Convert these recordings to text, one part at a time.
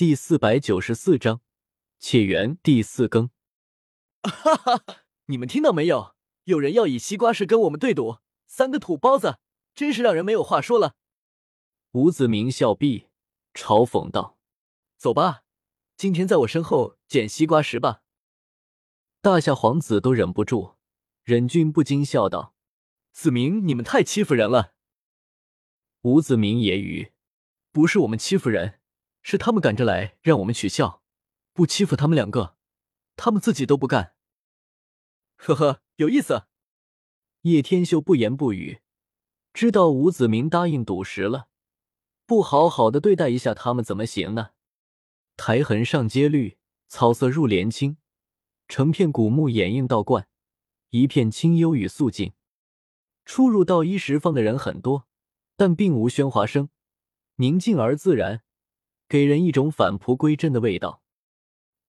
第四百九十四章，且缘第四更。哈哈，你们听到没有？有人要以西瓜石跟我们对赌，三个土包子，真是让人没有话说了。吴子明笑毕，嘲讽道：“走吧，今天在我身后捡西瓜石吧。”大夏皇子都忍不住，忍俊不禁笑道：“子明，你们太欺负人了。”吴子明揶揄：“不是我们欺负人，是他们赶着来让我们取笑。不欺负他们两个，他们自己都不干。”呵呵，有意思。叶天秀不言不语，知道吴子明答应赌石了，不好好的对待一下他们怎么行呢？苔痕上阶绿，草色入帘青，成片古木掩映道观，一片清幽与肃静。出入道一石方的人很多，但并无喧哗声，宁静而自然，给人一种返璞归真的味道。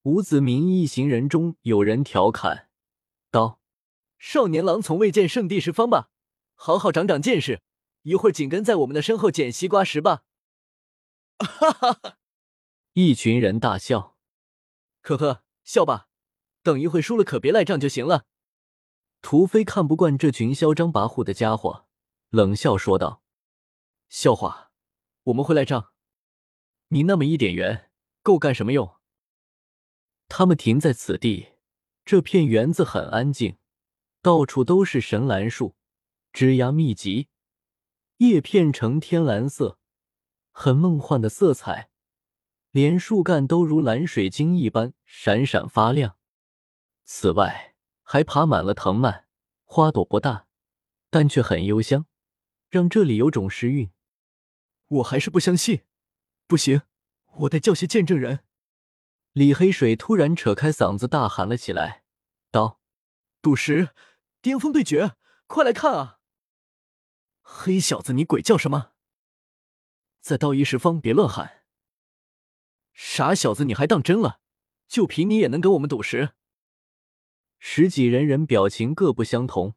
吴子明一行人中有人调侃。道：“少年郎从未见圣地十方吧？好好长长见识，一会儿紧跟在我们的身后捡西瓜石吧！”哈哈哈！一群人大笑。呵呵，笑吧，等一会输了可别赖账就行了。屠飞看不惯这群嚣张跋扈的家伙，冷笑说道：“笑话，我们会赖账？你那么一点缘，够干什么用？”他们停在此地。这片园子很安静，到处都是神兰树，枝桠密集，叶片呈天蓝色，很梦幻的色彩，连树干都如蓝水晶一般闪闪发亮。此外，还爬满了藤蔓，花朵不大，但却很幽香，让这里有种诗韵。我还是不相信，不行，我得叫些见证人。李黑水突然扯开嗓子大喊了起来，道：“赌石，巅峰对决，快来看啊！”黑小子，你鬼叫什么？在道一十方别乱喊！傻小子，你还当真了？就凭你也能跟我们赌石？十几人人表情各不相同，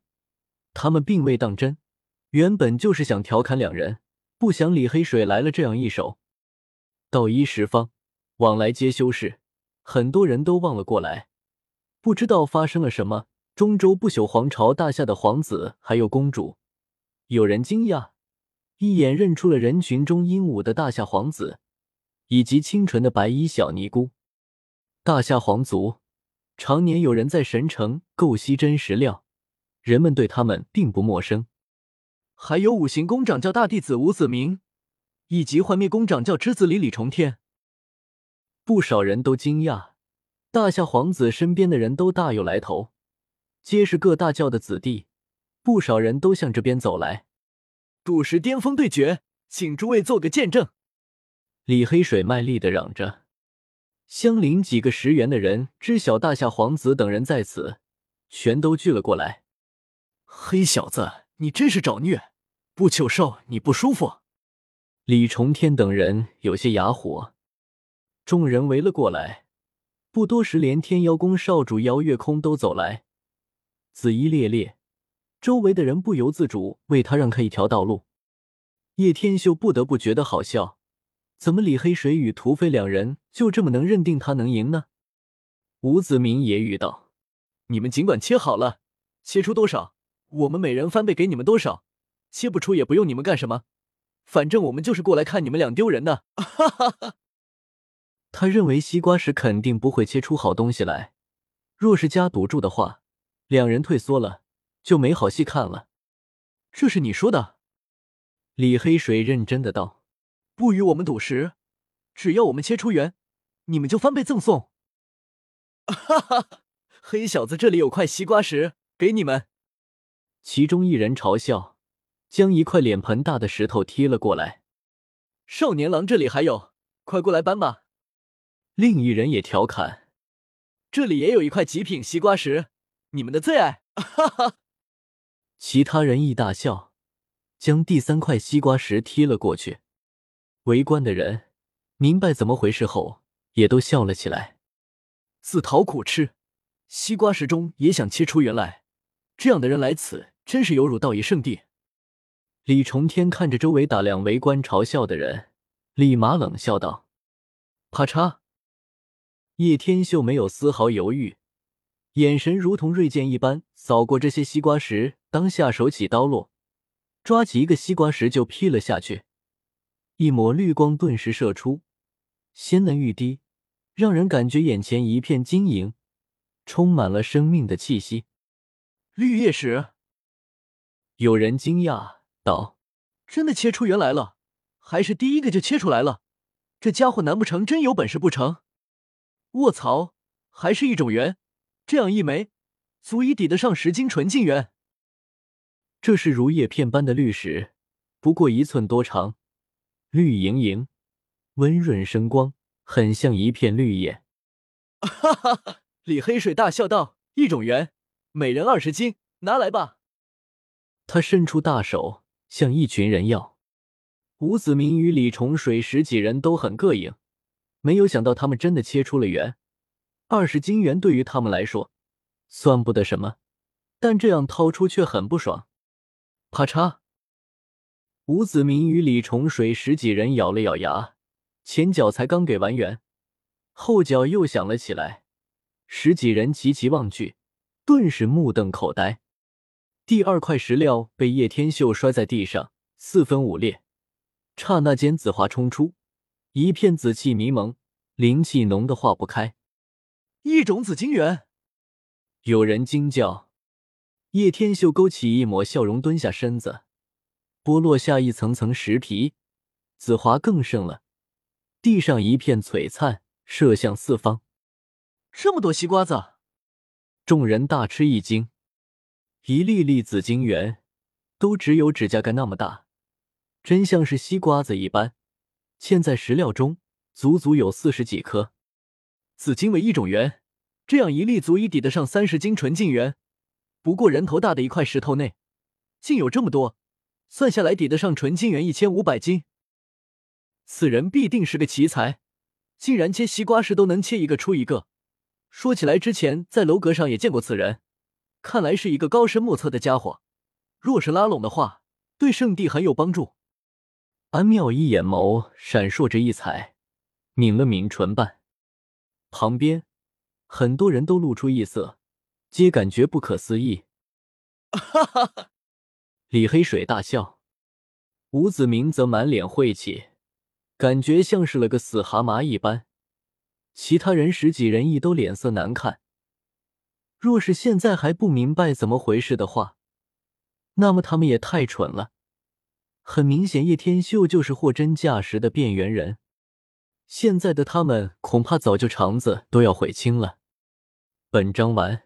他们并未当真，原本就是想调侃两人，不想李黑水来了这样一手。道一十方，往来皆修士。很多人都望了过来，不知道发生了什么。中州不朽皇朝大夏的皇子还有公主，有人惊讶，一眼认出了人群中英武的大夏皇子，以及清纯的白衣小尼姑。大夏皇族常年有人在神城构析真实料，人们对他们并不陌生。还有五行宫掌教大弟子吴子明，以及幻灭宫掌教之子李李重天。不少人都惊讶，大夏皇子身边的人都大有来头，皆是各大教的子弟。不少人都向这边走来，赌石巅峰对决，请诸位做个见证。李黑水卖力的嚷着。相邻几个十元的人知晓大夏皇子等人在此，全都聚了过来。黑小子，你真是找虐！不求寿，你不舒服。李重天等人有些哑火。众人围了过来，不多时，连天妖宫少主姚月空都走来，紫衣猎猎，周围的人不由自主为他让开一条道路。叶天秀不得不觉得好笑，怎么李黑水与屠飞两人就这么能认定他能赢呢？吴子明也语道：“你们尽管切好了，切出多少，我们每人翻倍给你们多少；切不出也不用你们干什么，反正我们就是过来看你们俩丢人的。”哈哈哈。他认为西瓜石肯定不会切出好东西来，若是加赌注的话，两人退缩了就没好戏看了。这是你说的？李黑水认真的道：“不与我们赌石，只要我们切出圆，你们就翻倍赠送。”哈哈，黑小子，这里有块西瓜石给你们。其中一人嘲笑，将一块脸盆大的石头踢了过来。少年郎，这里还有，快过来搬吧。另一人也调侃：“这里也有一块极品西瓜石，你们的最爱。”哈哈。其他人亦大笑，将第三块西瓜石踢了过去。围观的人明白怎么回事后，也都笑了起来。自讨苦吃，西瓜石中也想切出原来，这样的人来此，真是有辱道义圣地。李重天看着周围打量、围观、嘲笑的人，立马冷笑道。啪嚓！叶天秀没有丝毫犹豫，眼神如同锐剑一般扫过这些西瓜石，当下手起刀落，抓起一个西瓜石就劈了下去。一抹绿光顿时射出，鲜嫩欲滴，让人感觉眼前一片晶莹，充满了生命的气息。绿叶石，有人惊讶道：“真的切出缘来了，还是第一个就切出来了？这家伙难不成真有本事不成？卧槽，还是一种缘，这样一枚，足以抵得上十斤纯净元。这是如叶片般的绿石，不过一寸多长。”绿莹莹，温润生光，很像一片绿叶。哈哈哈！李黑水大笑道：“一种缘，每人二十斤，拿来吧。”他伸出大手，向一群人要。吴子明与李重水十几人都很膈应，没有想到他们真的切出了缘。二十金元对于他们来说算不得什么，但这样掏出却很不爽。啪嚓！吴子明与李重水十几人咬了咬牙，前脚才刚给完圆，后脚又响了起来。十几人齐齐望去，顿时目瞪口呆。第二块石料被叶天秀摔在地上，四分五裂。刹那间，紫华冲出，一片紫气迷蒙，灵气浓得化不开。一种紫金元，有人惊叫。叶天秀勾起一抹笑容，蹲下身子。剥落下一层层石皮，紫华更盛了。地上一片璀璨，射向四方。这么多西瓜子，众人大吃一惊。一粒粒紫晶圆，都只有指甲盖那么大，真像是西瓜子一般，嵌在石料中，足足有四十几颗。紫金为一种圆，这样一粒足以抵得上三十斤纯净元。不过人头大的一块石头内，竟有这么多。算下来抵得上纯金元一千五百斤，此人必定是个奇才，竟然切西瓜时都能切一个出一个。说起来，之前在楼阁上也见过此人，看来是一个高深莫测的家伙。若是拉拢的话，对圣地很有帮助。安妙一眼眸闪烁着异彩，抿了抿唇瓣。旁边很多人都露出异色，皆感觉不可思议。哈哈哈。李黑水大笑，吴子明则满脸晦气，感觉像是了个死蛤蟆一般。其他人十几人亦都脸色难看。若是现在还不明白怎么回事的话，那么他们也太蠢了。很明显，叶天秀就是货真价实的变猿人。现在的他们恐怕早就肠子都要悔青了。本章完。